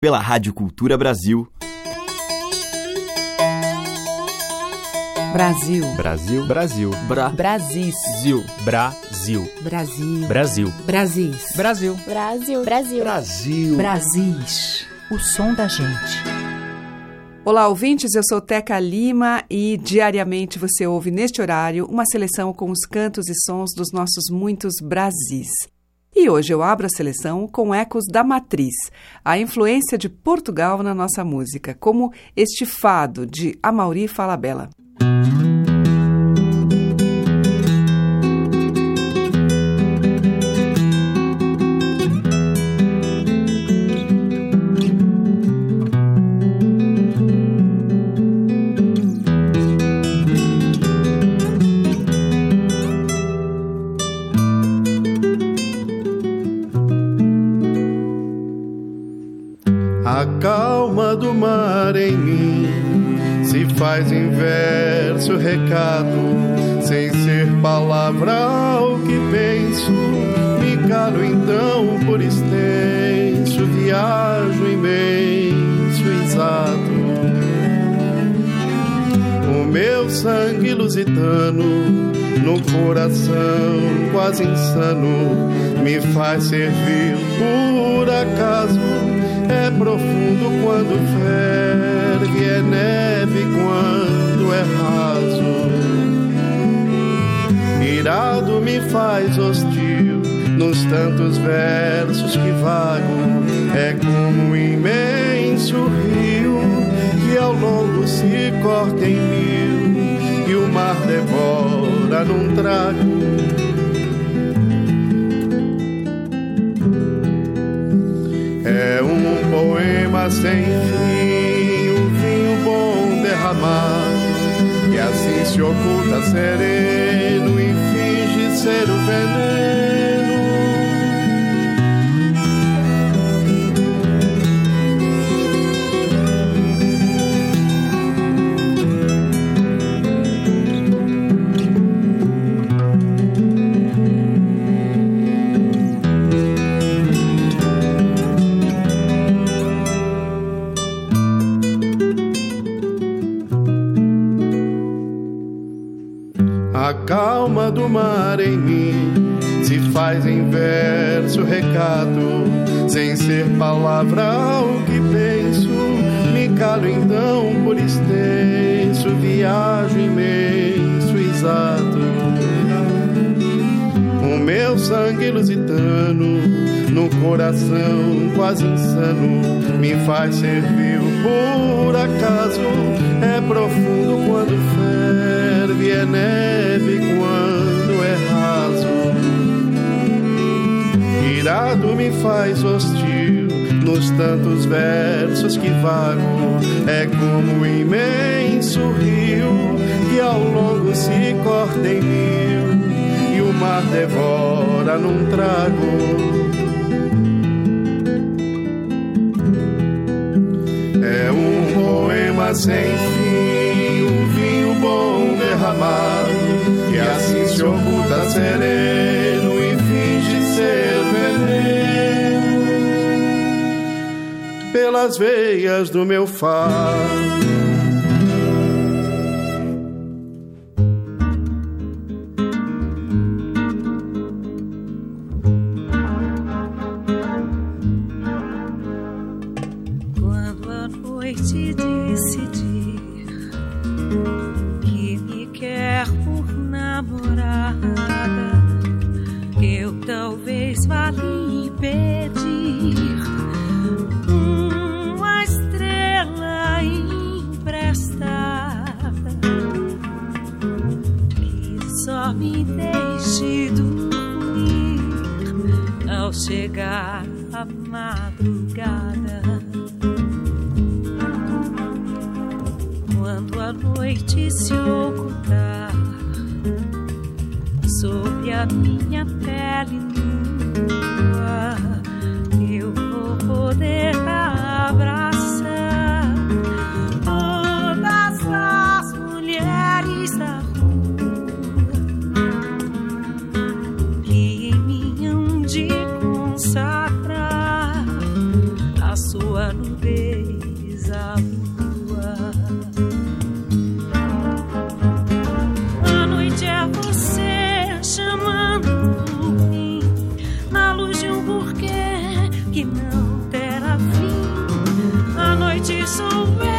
pela Rádio Cultura Brasil. Brasil. Brasil. Brasil. Bra. Brasil. Brasil. Brasil. Brasil. Brasis. Brasil. Brasil. Brasil. Brasil. Brasis. O som da gente. Olá, ouvintes. Eu sou Teca Lima e diariamente você ouve neste horário uma seleção com os cantos e sons dos nossos muitos Brasis. E hoje eu abro a seleção com ecos da matriz, a influência de Portugal na nossa música, como este fado de Amaury Falabella. A insano me faz servir por acaso é profundo quando ferve, é neve quando é raso. Irado me faz hostil nos tantos versos que vago. É como um imenso rio que ao longo se corta em mil e o mar devora num trago. É um poema sem fim, um vinho bom derramado, que assim se oculta sereno e finge ser o veneno. Calma do mar em mim se faz em verso recado, sem ser palavra o que penso. Me calo então por extenso, viajo imenso, exato. O meu sangue lusitano, no coração quase insano, me faz servir por acaso. É profundo quando é neve quando é raso. Irado me faz hostil nos tantos versos que vago. É como um imenso rio que ao longo se corta em mil e o mar devora num trago. É um poema sem fim, derramado, que assim se oculta sereno e finge ser veneno pelas veias do meu fado. A noite sou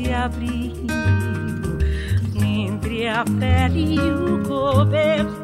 se entre a pele e o cobertor.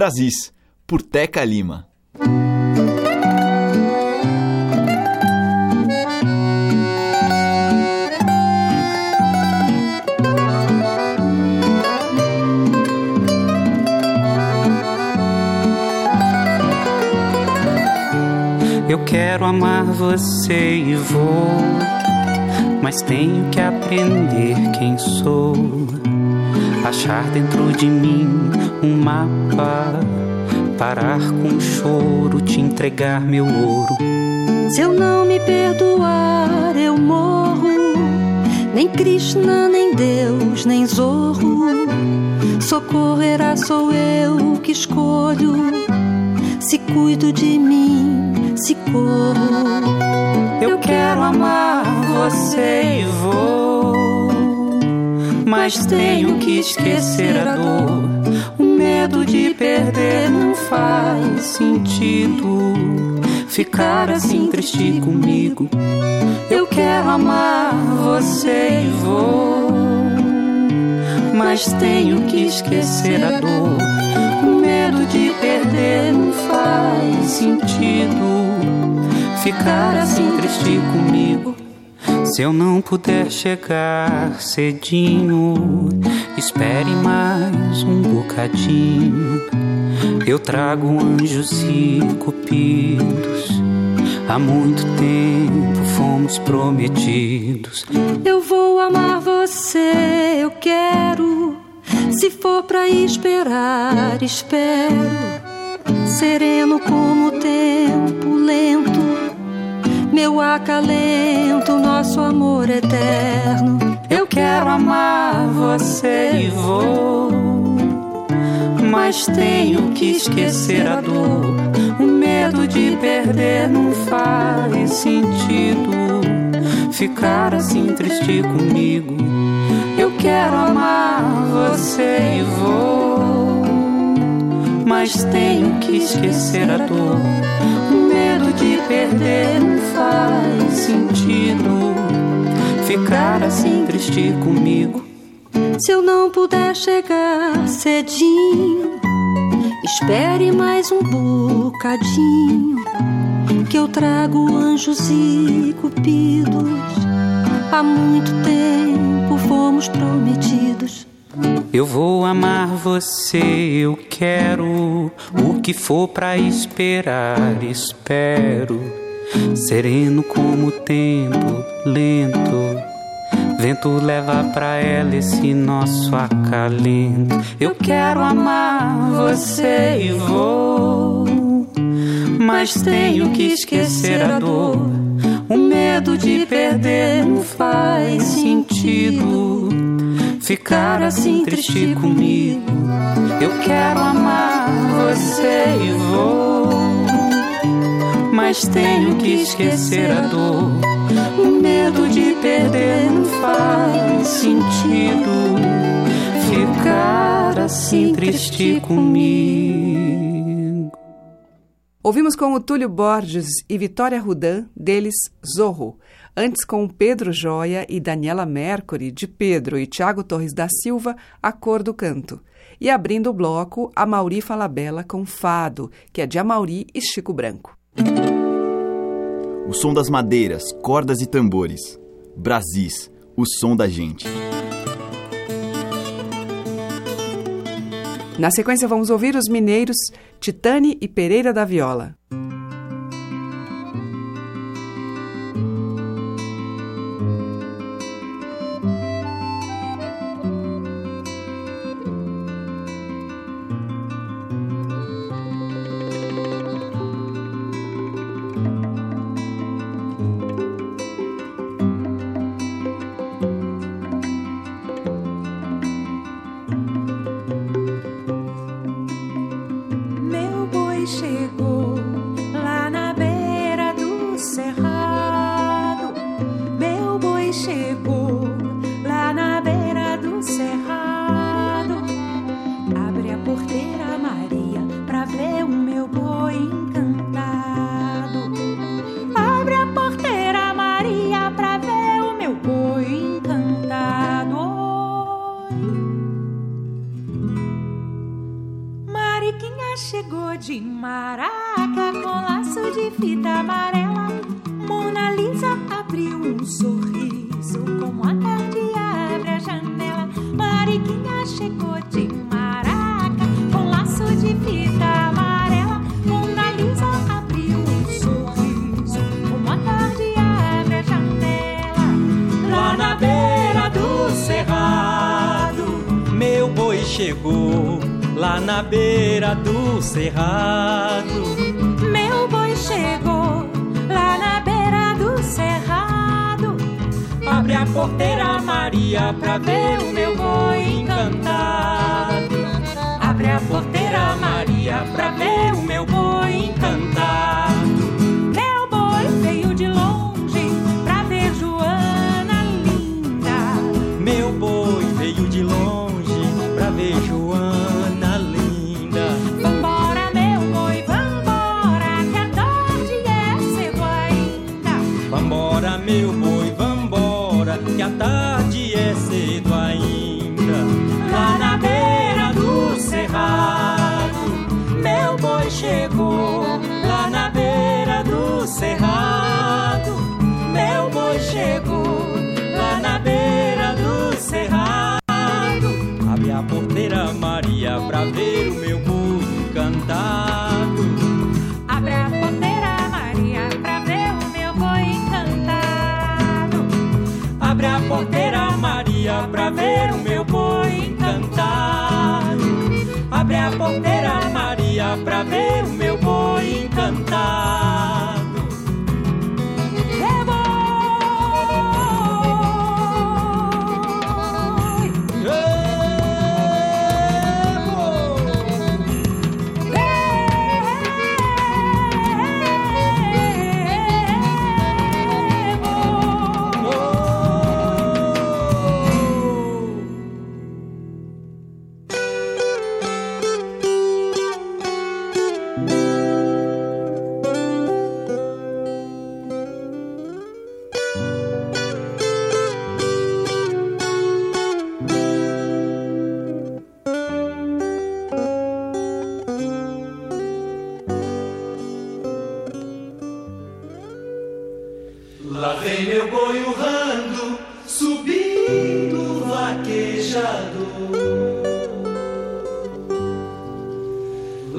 Brasis, por Teca Lima. Eu quero amar você e vou, mas tenho que aprender quem sou. Achar dentro de mim um mapa, parar com o choro, te entregar meu ouro. Se eu não me perdoar, eu morro. Nem Krishna, nem Deus, nem Zorro. Socorrerá, sou eu que escolho. Se cuido de mim, se corro. Eu quero amar você e vou, mas tenho que esquecer a dor. Medo de perder não faz sentido. Ficar assim triste comigo. Eu quero amar você e vou, mas tenho que esquecer a dor. O medo de perder não faz sentido. Ficar assim triste comigo. Se eu não puder chegar cedinho, espere mais um bocadinho. Eu trago anjos e cupidos. Há muito tempo fomos prometidos. Eu vou amar você, eu quero. Se for pra esperar, espero. Sereno como o tempo lento. Meu acalento, nosso amor eterno. Eu quero amar você e vou, mas tenho que esquecer a dor, o medo de perder não faz sentido ficar assim triste comigo. Eu quero amar você e vou, mas tenho que esquecer a dor. O medo de perder não faz sentido ficar assim triste comigo. Se eu não puder chegar cedinho, espere mais um bocadinho. Que eu trago anjos e cupidos. Há muito tempo fomos prometidos. Eu vou amar você, eu quero o que for pra esperar, espero. Sereno como o tempo, lento Vento leva pra ela esse nosso acalento. Eu quero amar você e vou, mas tenho que esquecer a dor. O medo de perder não faz sentido. Ficar assim triste comigo. Eu quero amar você e vou, mas tenho que esquecer a dor o medo de perder não faz sentido ficar assim triste comigo. Ouvimos com o Túlio Borges e Vitória Rudan, deles Zorro. Antes com Pedro Joia e Daniela Mercury, de Pedro e Tiago Torres da Silva, A Cor do Canto. E abrindo o bloco, a Mauri Falabella com Fado, que é de Amauri e Chico Branco o som das madeiras, cordas e tambores. Brasis, o som da gente. Na sequência, vamos ouvir os mineiros Titane e Pereira da Viola.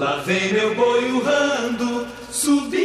Lá vem meu boi urrando, subindo.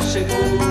chegou.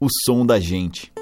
o som da gente.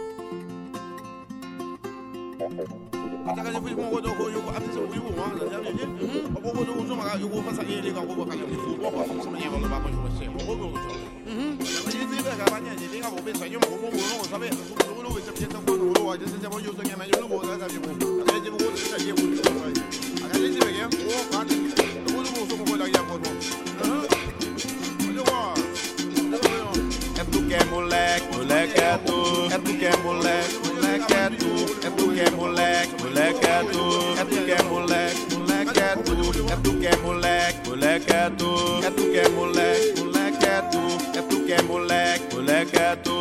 é tu, é tu que é moleque, moleque é tu, é tu que é moleque, moleque é tu, é tu que é moleque, moleque é tu, é tu que é moleque, moleque é tu, é tu que é moleque, moleque é tu, é tu que é moleque, moleque é tu.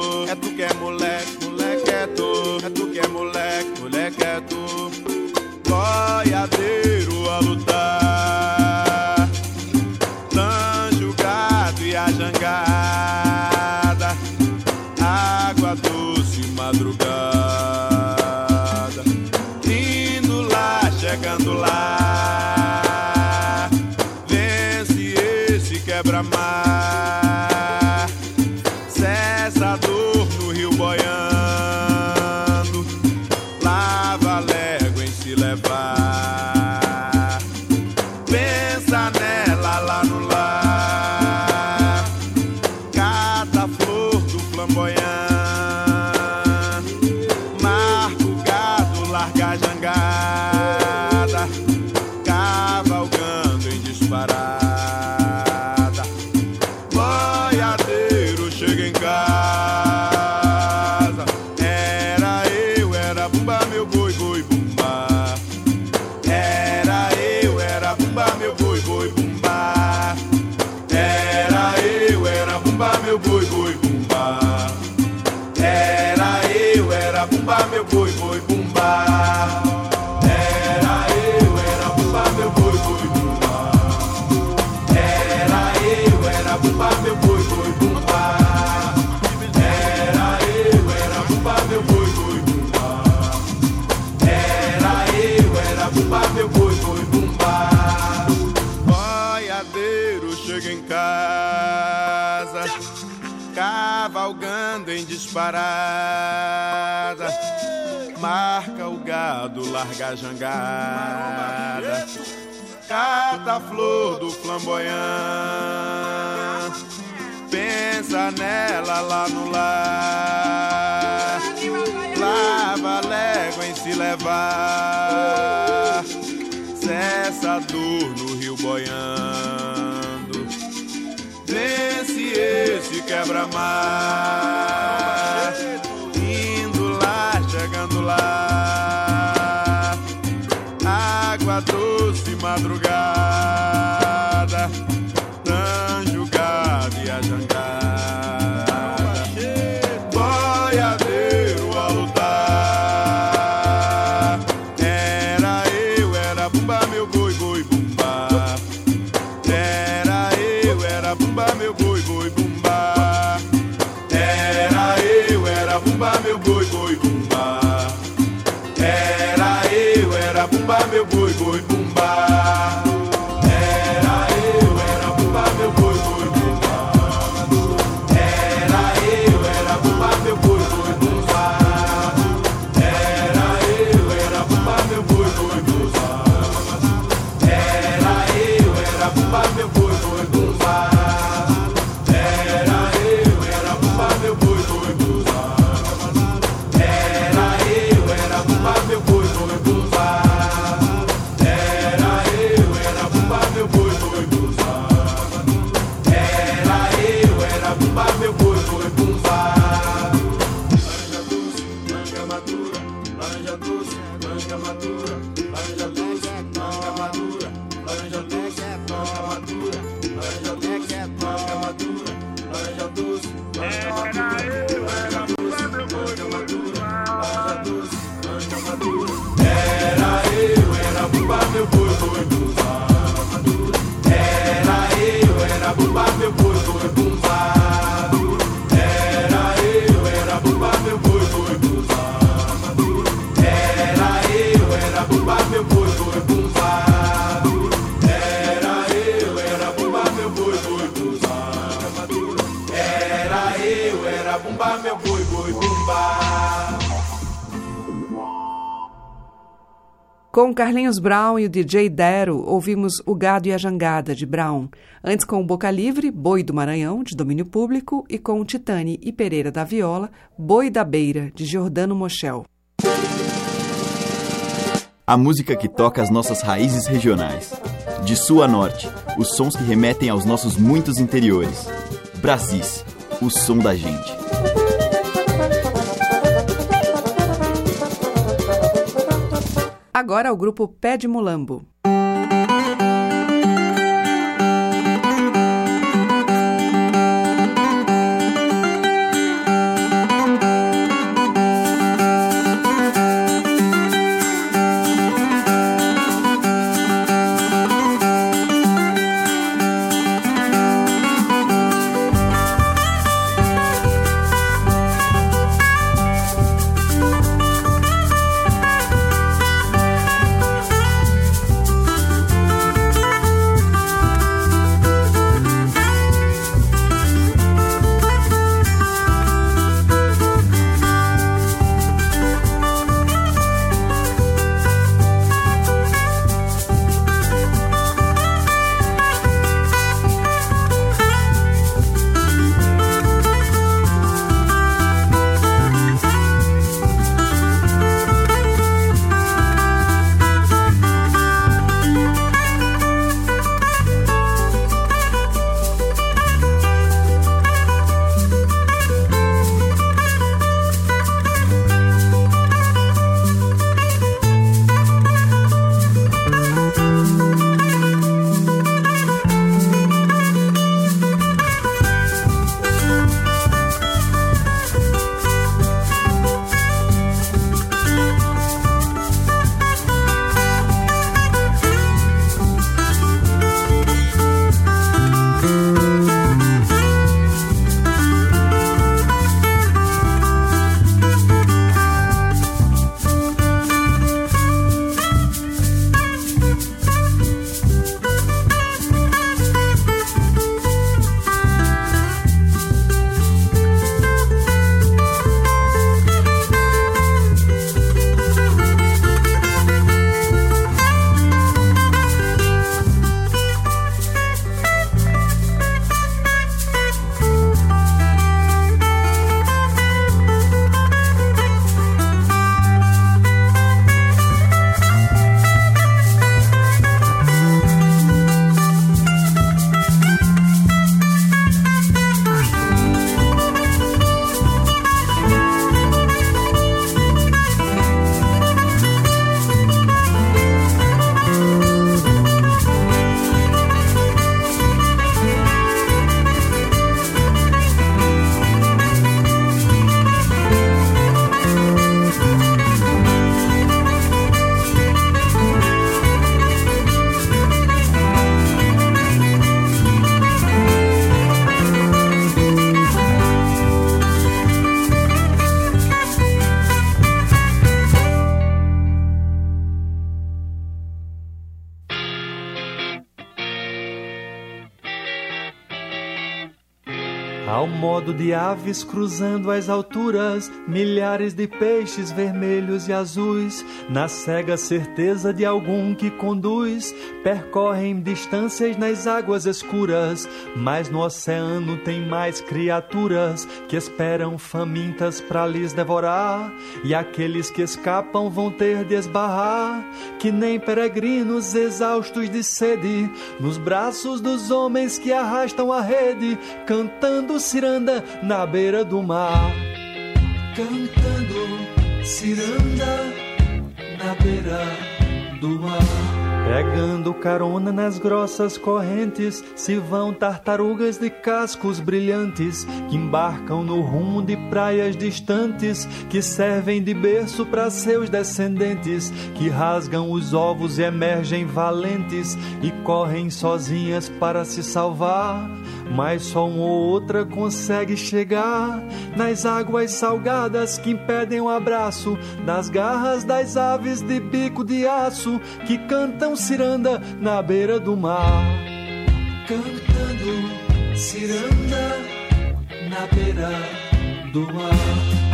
Disparada. Marca o gado, larga a jangada. Cata a flor do flamboyant. Pensa nela lá no lar. Lava a légua em se levar. Cessa a dor no rio boiando. Vence esse quebra-mar. подруга. Carlinhos Brown e o DJ Dero, ouvimos O Gado e a Jangada, de Brown. Antes com o Boca Livre, Boi do Maranhão, de domínio público, e com Titane e Pereira da Viola, Boi da Beira, de Giordano Moschel. A música que toca as nossas raízes regionais. De sul a norte, os sons que remetem aos nossos muitos interiores. Brasis, o som da gente. Agora o grupo Pé de Mulambo. De aves cruzando as alturas, milhares de peixes vermelhos e azuis, na cega certeza de algum que conduz, percorrem distâncias nas águas escuras, mas no oceano tem mais criaturas que esperam famintas para lhes devorar, e aqueles que escapam vão ter de esbarrar, que nem peregrinos exaustos de sede, nos braços dos homens que arrastam a rede, cantando ciranda na beira do mar. Cantando ciranda na beira do mar. Pegando carona nas grossas correntes, se vão tartarugas de cascos brilhantes que embarcam no rumo de praias distantes, que servem de berço para seus descendentes, que rasgam os ovos e emergem valentes e correm sozinhas para se salvar. Mas só uma ou outra consegue chegar nas águas salgadas que impedem o abraço das garras das aves de bico de aço que cantam ciranda na beira do mar. Cantando ciranda na beira do mar.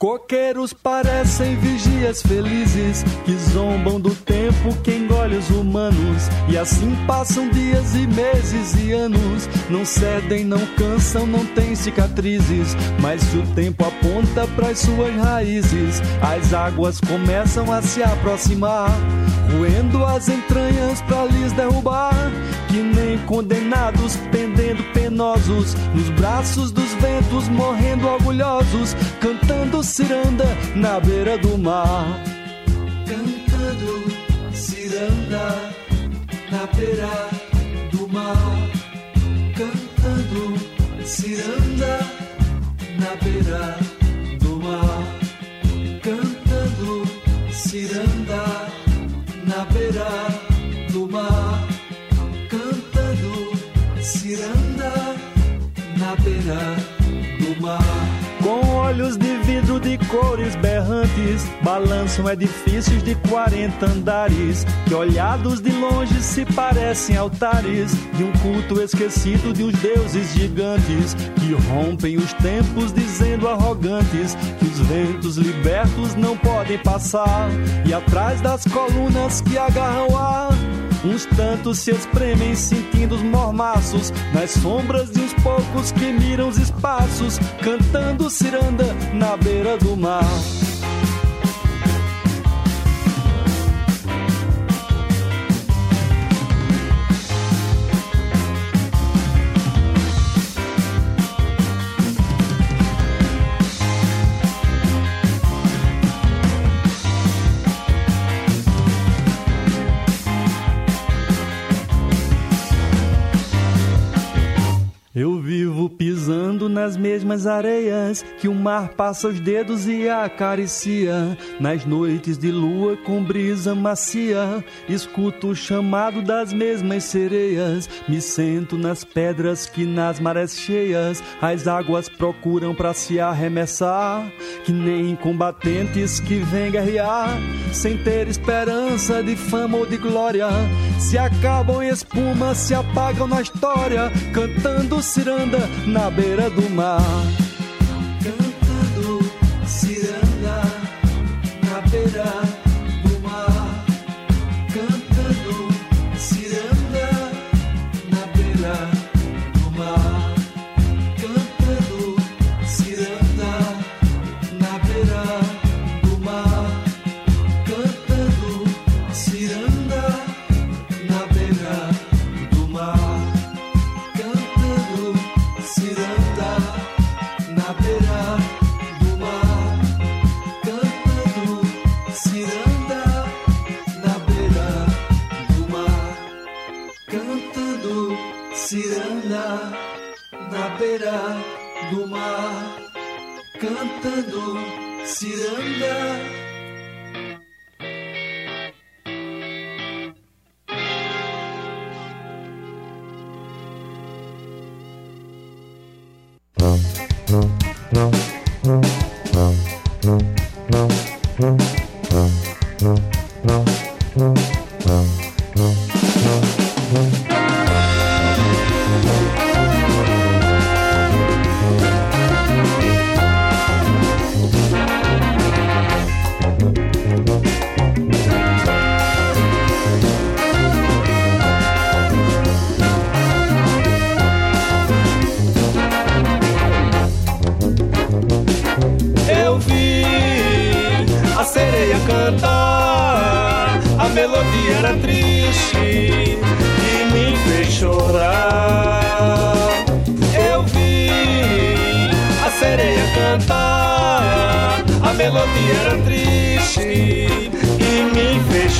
Coqueiros parecem vigias felizes que zombam do tempo que engole os humanos. E assim passam dias e meses e anos. Não cedem, não cansam, não têm cicatrizes. Mas se o tempo aponta para suas raízes, as águas começam a se aproximar, roendo as entranhas para lhes derrubar. Que nem condenados pendendo penosos nos braços dos ventos, morrendo orgulhosos, cantando ciranda na beira do mar. Cantando ciranda na beira do mar. Cantando ciranda na beira do mar. Cantando ciranda na beira do mar. Cantando ciranda na beira do mar. Com olhos de cores berrantes, balançam edifícios de 40 andares, que olhados de longe se parecem altares de um culto esquecido de uns deuses gigantes, que rompem os tempos dizendo arrogantes que os ventos libertos não podem passar, e atrás das colunas que agarram ar. Uns tantos se espremem sentindo os mormaços nas sombras de uns poucos que miram os espaços, cantando ciranda na beira do mar. Mesmas areias que o mar passa os dedos e acaricia. Nas noites de lua com brisa macia, escuto o chamado das mesmas sereias. Me sento nas pedras que nas marés cheias as águas procuram para se arremessar. Que nem combatentes que vêm guerrear sem ter esperança de fama ou de glória. Se acabam em espuma, se apagam na história, cantando ciranda na beira do mar. down.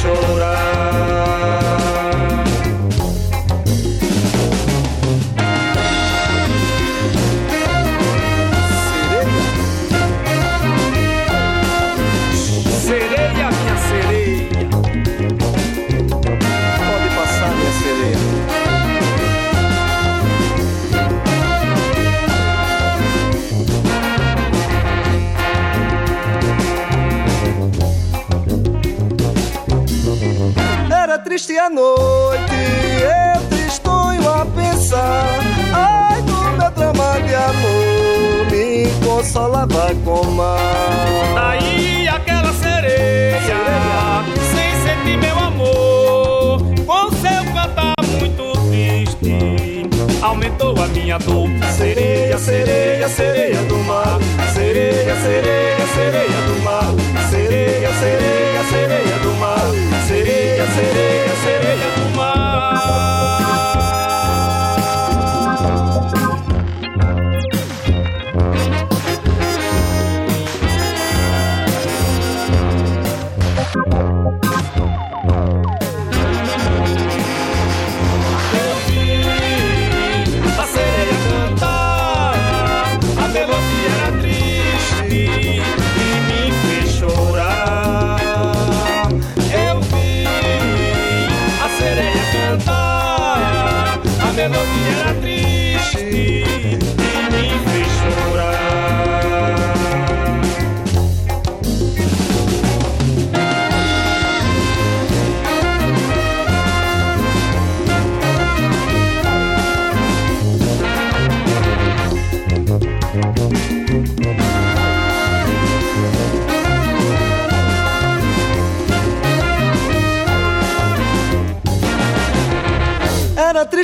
Me noite, eu tristonho a pensar. Ai, do meu drama de amor, me consolava com mar. Daí aquela sereia, sem sentir meu amor, com seu cantar muito triste, aumentou a minha dor. Sereia, sereia, sereia do mar. Sereia, sereia, sereia do mar. Sereia, sereia, sereia do mar. Sereia, sereia, sereia do mar.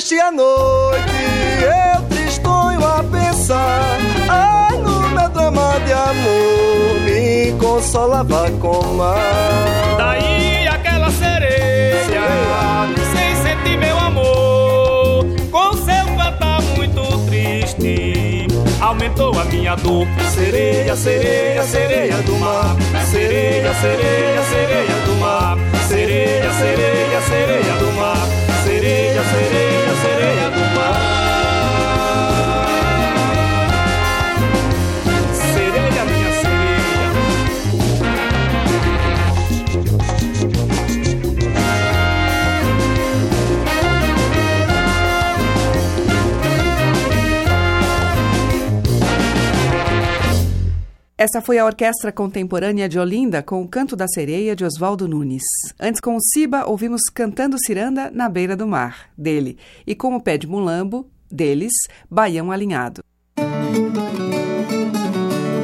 Triste a noite, eu tristonho a pensar. Ai, no meu drama de amor, me consolava com mar. Daí aquela sereia, sem sentir meu amor, com seu cantar muito triste, aumentou a minha dor. Sereia, sereia, sereia do mar. Sereia, sereia, sereia do mar. Sereia, sereia, sereia do mar. Sereia, sereia, sereia do Essa foi a Orquestra Contemporânea de Olinda com o Canto da Sereia de Oswaldo Nunes. Antes, com o Ciba, ouvimos Cantando Ciranda na Beira do Mar, dele, e com o Pé de Mulambo, deles, Baião Alinhado.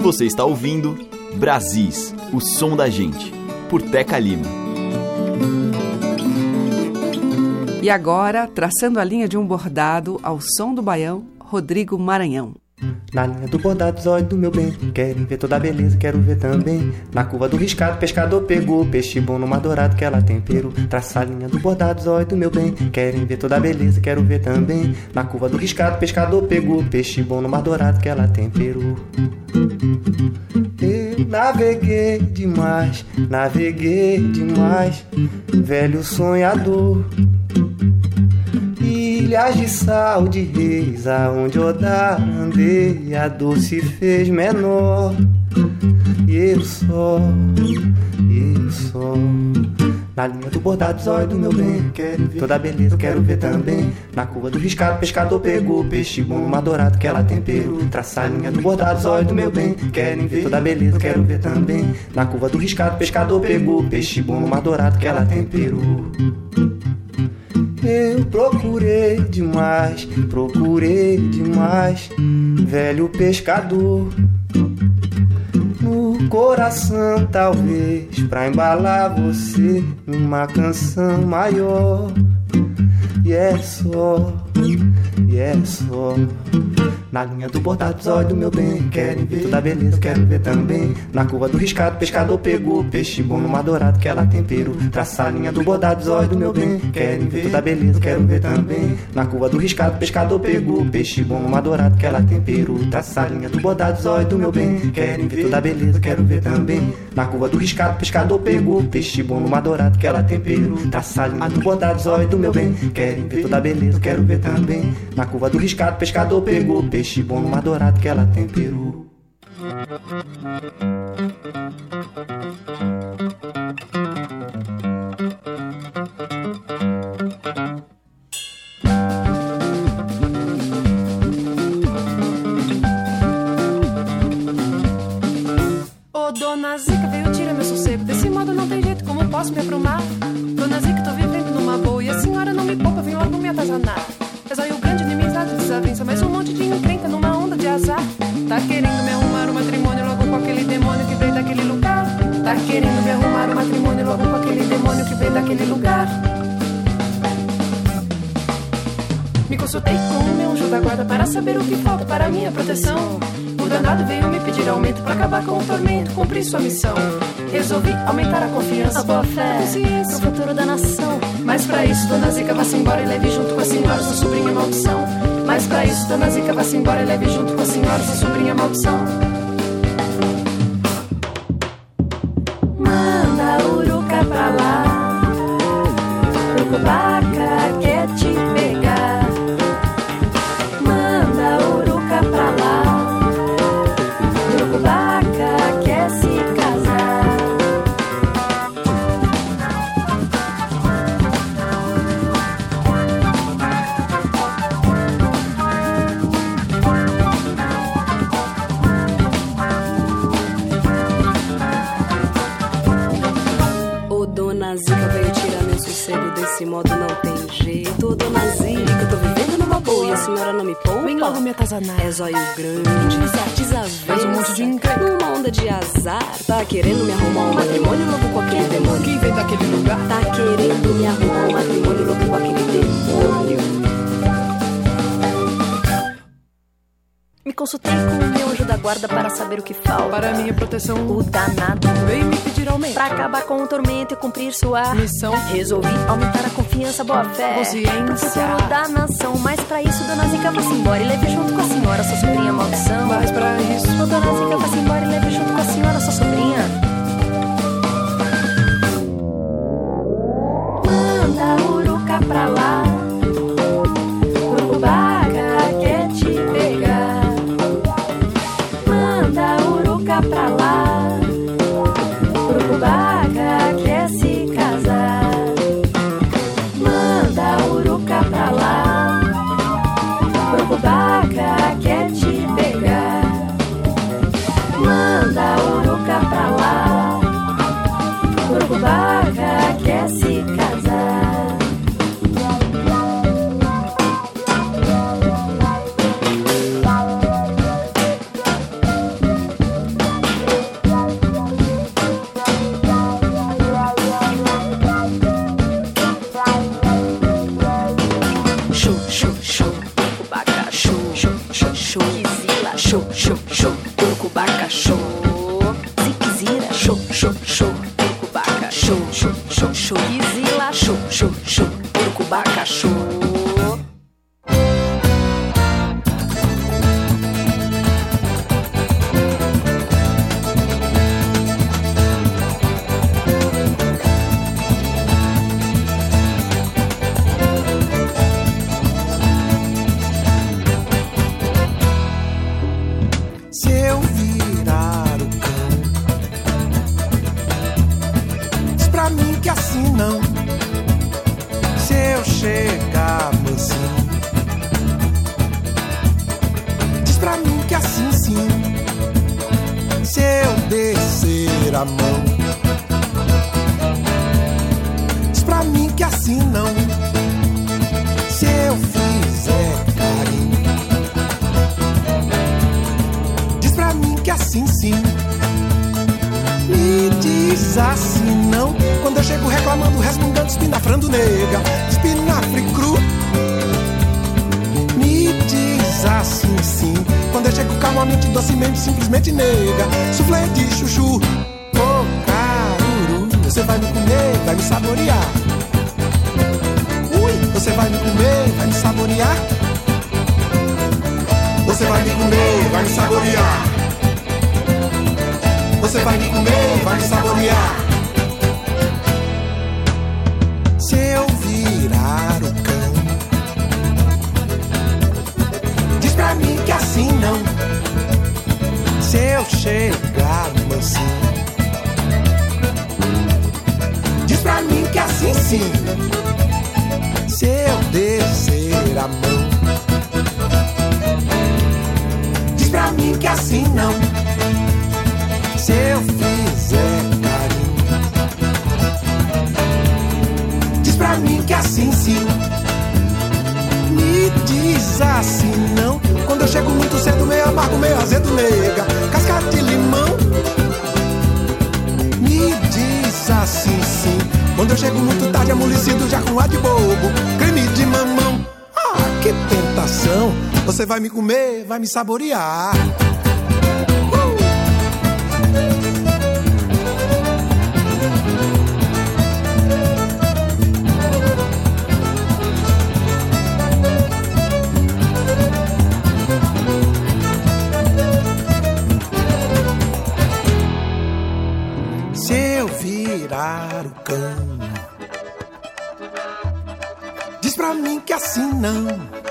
Você está ouvindo Brasis, o som da gente, por Teca Lima. E agora, traçando a linha de um bordado ao som do baião, Rodrigo Maranhão. Na linha do bordado, zóio do meu bem. Querem ver toda a beleza, quero ver também. Na curva do riscado, pescador pegou. Peixe bom no mar dourado que ela tempero. Traça a linha do bordado, zóio do meu bem. Querem ver toda a beleza, quero ver também. Na curva do riscado, pescador pegou. Peixe bom no mar dourado que ela temperou. Eu naveguei demais, naveguei demais. Velho sonhador. Ilhas de sal de reis, aonde Odar andei, a dor se fez menor. E eu só, e eu só. Na linha do bordado, zóio do meu bem, quero ver toda a beleza, quero ver também. Na curva do riscado, pescador pegou peixe bom, mar dourado que ela temperou. Traça a linha do bordado, zóio do meu bem, querem ver toda a beleza, quero ver também. Na curva do riscado, pescador pegou peixe bom, mar dourado que ela temperou. Eu procurei demais, procurei demais, velho pescador. No coração, talvez, pra embalar você numa canção maior. E é só, e é só. Na linha do bordado, olhos do meu bem. Querem ver toda beleza, quero ver também. Na curva do riscado, pescador pegou. Peixe bom numa dourado que ela tempero. Traça a linha do bordado, olhos do meu bem. Querem ver toda beleza, quero ver também. Na curva do riscado, pescador pegou. Peixe bom numa dourado que ela tempero. Traça a linha do bordado, olhos do meu bem. Querem ver toda beleza, quero ver também. Na curva do riscado, pescador pegou. Peixe bom numa dourado que ela tempero. Traça a linha do bordado, olhos do meu bem. Querem ver toda beleza, quero ver também. Na curva do riscado, pescador pegou. Peixe bom numa dourado que ela temperou. Ô dona Zica, veio tirar meu sossego. Desse modo não tem jeito, como posso me aprumar? Querendo me arrumar um matrimônio logo com aquele demônio que veio daquele lugar. Me consultei com o meu anjo da guarda para saber o que falta para minha proteção. O danado veio me pedir aumento para acabar com o tormento, cumprir sua missão. Resolvi aumentar a confiança, A boa fé, a consciência, pro futuro da nação. Mas pra isso, Dona Zica vá-se embora e leve junto com a senhora sua sobrinha maldição. Mas pra isso, Dona Zica vá-se embora e leve junto com a senhora sua sobrinha maldição. Grande, desavença. Faz um monte de encrenca. Numa onda de azar. Tá querendo me arrumar um matrimônio logo com aquele demônio. Que veio daquele lugar. Tá querendo me arrumar um matrimônio logo com aquele demônio. Consultei com o meu anjo da guarda para saber o que falta. Para minha proteção, O danado veio me pedir aumento. Pra acabar com o tormento e cumprir sua Missão. Resolvi aumentar a confiança, boa fé Consciência. Da nação Mas pra isso, Dona Zica, vá-se embora E leve junto com a senhora sua sobrinha maldição Mas pra isso, Dona Zica, vá-se embora E leve junto com a senhora sua sobrinha Manda uruca pra lá, show. Ziquezira, show, show, show. Urucubaca, show, show, show, show. Kizila, show, show, show. Urucubaca, show mim que assim não. Se eu fizer carinho, diz pra mim que assim sim. Me diz assim não. Quando eu chego muito cedo, meio amargo, meio azedo, nega. Casca de limão. Me diz assim sim. Quando eu chego muito tarde, amolecido, já com ar de bobo. Creme de mamão. Ah, que tentação. Você vai me comer, vai me saborear. Se eu virar o cão, diz pra mim que assim não.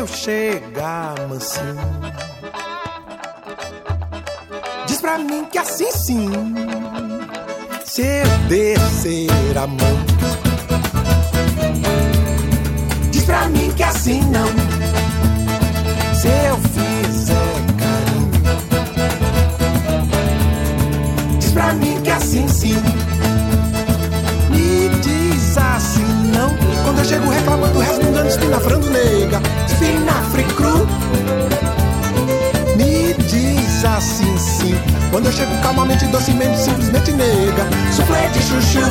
Eu chegar mansinho, diz pra mim que assim sim. Se eu descer a mão, diz pra mim que assim não. Se eu fizer diz pra mim que assim sim. Me diz assim não. Quando eu chego reclamando, resmungando, espinafrando nega, espinafre cru. Me diz assim sim. Quando eu chego calmamente, docemente, simplesmente nega, suflé de chuchu.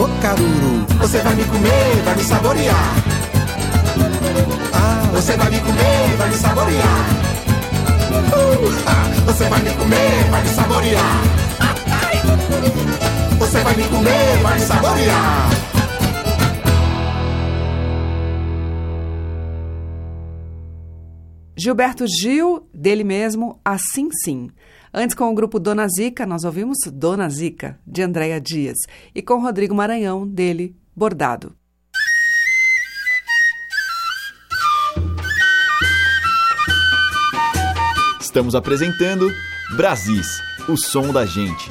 Ô caruru, você vai me comer, vai me saborear. Ah, você vai me comer, vai me saborear. Uh, ah, você vai me comer, vai me saborear. Você vai me comer, vai me saborear. Gilberto Gil, dele mesmo, Assim Sim. Antes, com o grupo Dona Zica, nós ouvimos Dona Zica, de Andréa Dias. E com Rodrigo Maranhão, dele, Bordado. Estamos apresentando Brasis, o som da gente.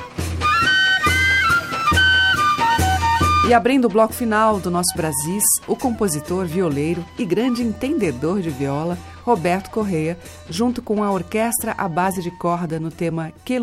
E abrindo o bloco final do nosso Brasis, o compositor, violeiro e grande entendedor de viola, Roberto Correia, junto com a orquestra à base de corda no tema Que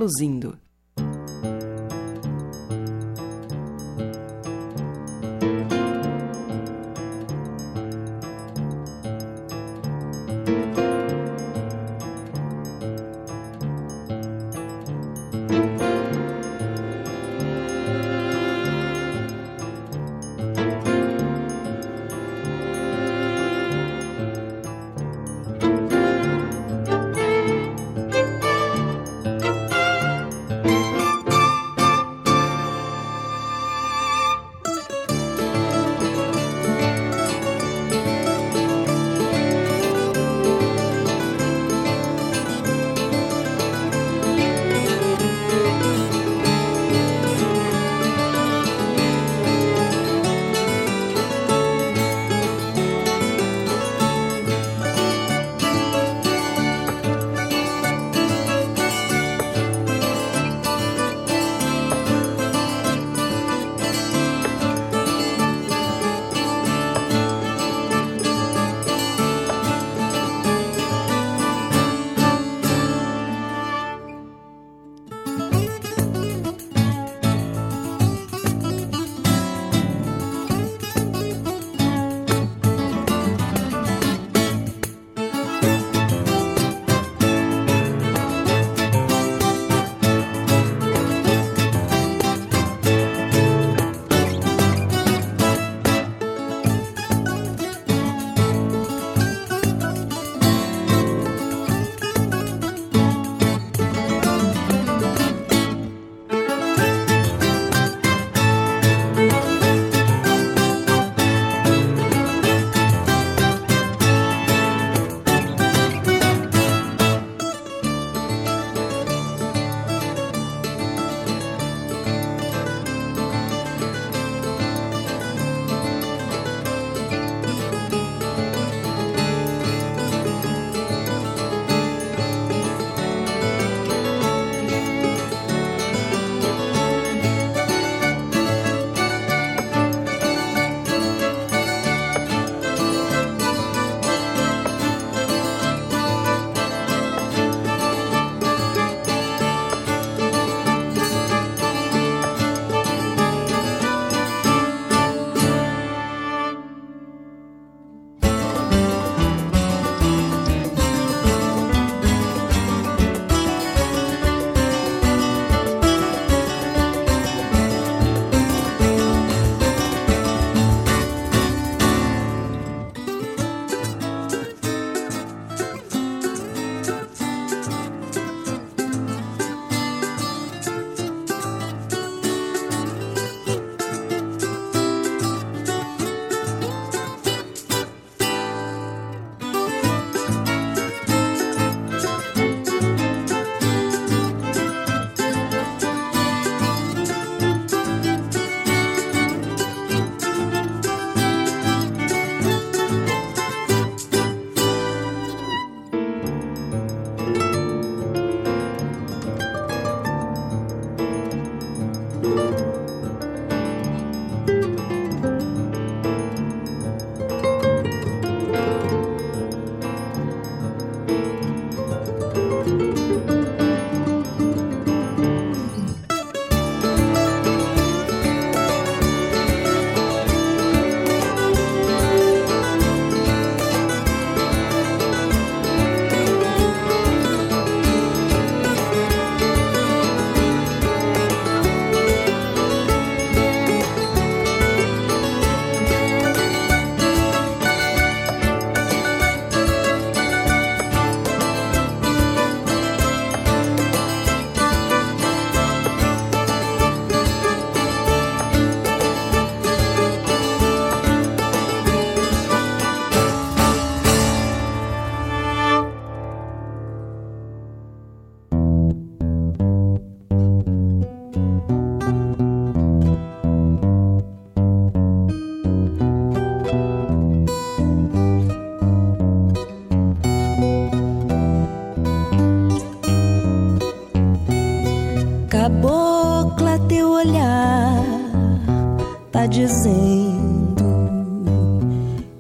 dizendo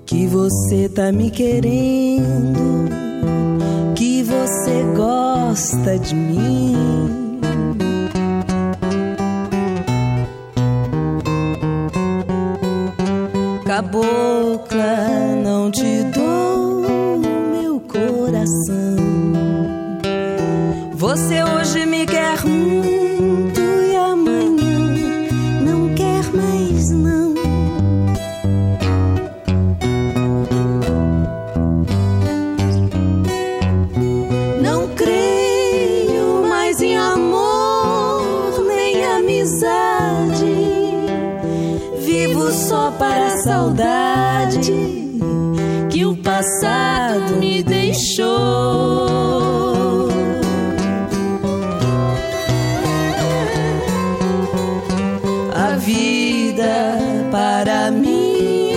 que você tá me querendo, que você gosta de mim. Deixou. A vida para mim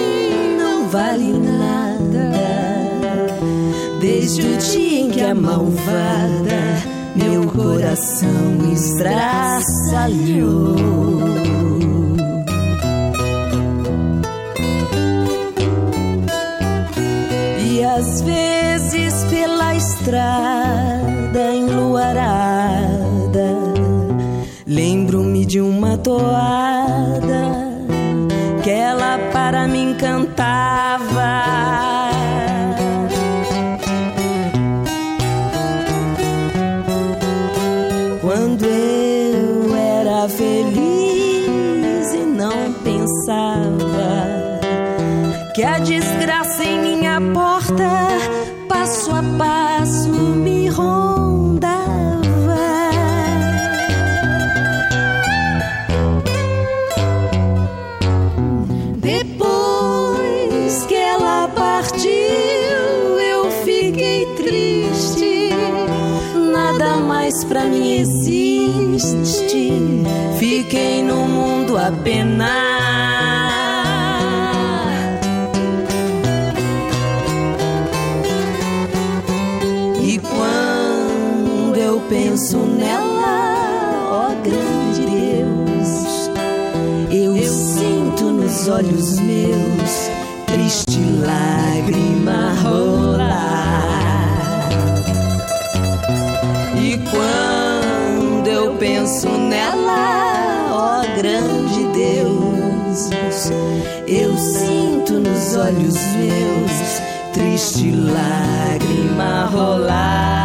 não vale nada. Desde o dia em que a malvada meu coração estraçalhou. Às vezes estrada enluarada. Lembro-me de uma toada I've been the sinto nos olhos meus triste lágrima rolar.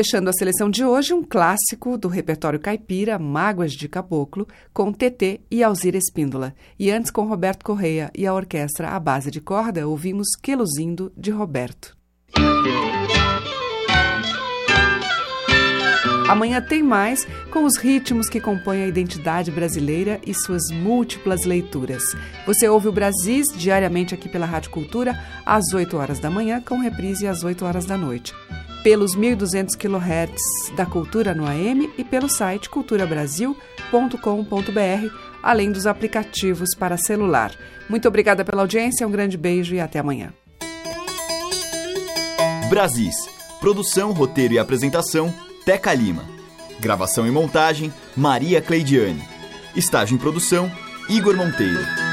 Fechando a seleção de hoje, um clássico do repertório caipira, Mágoas de Caboclo, com TT e Alzira Espíndola. E antes, com Roberto Correia e a orquestra à base de corda, ouvimos Queluzindo, de Roberto. Amanhã tem mais com os ritmos que compõem a identidade brasileira e suas múltiplas leituras. Você ouve o Brasis diariamente aqui pela Rádio Cultura, às 8 horas da manhã, com reprise às 8 horas da noite. Pelos 1.200 kHz da Cultura no AM e pelo site culturabrasil.com.br, além dos aplicativos para celular. Muito obrigada pela audiência, um grande beijo e até amanhã. Brasis. Produção, roteiro e apresentação, Teca Lima. Gravação e montagem, Maria Cleidiane. Estágio em produção, Igor Monteiro.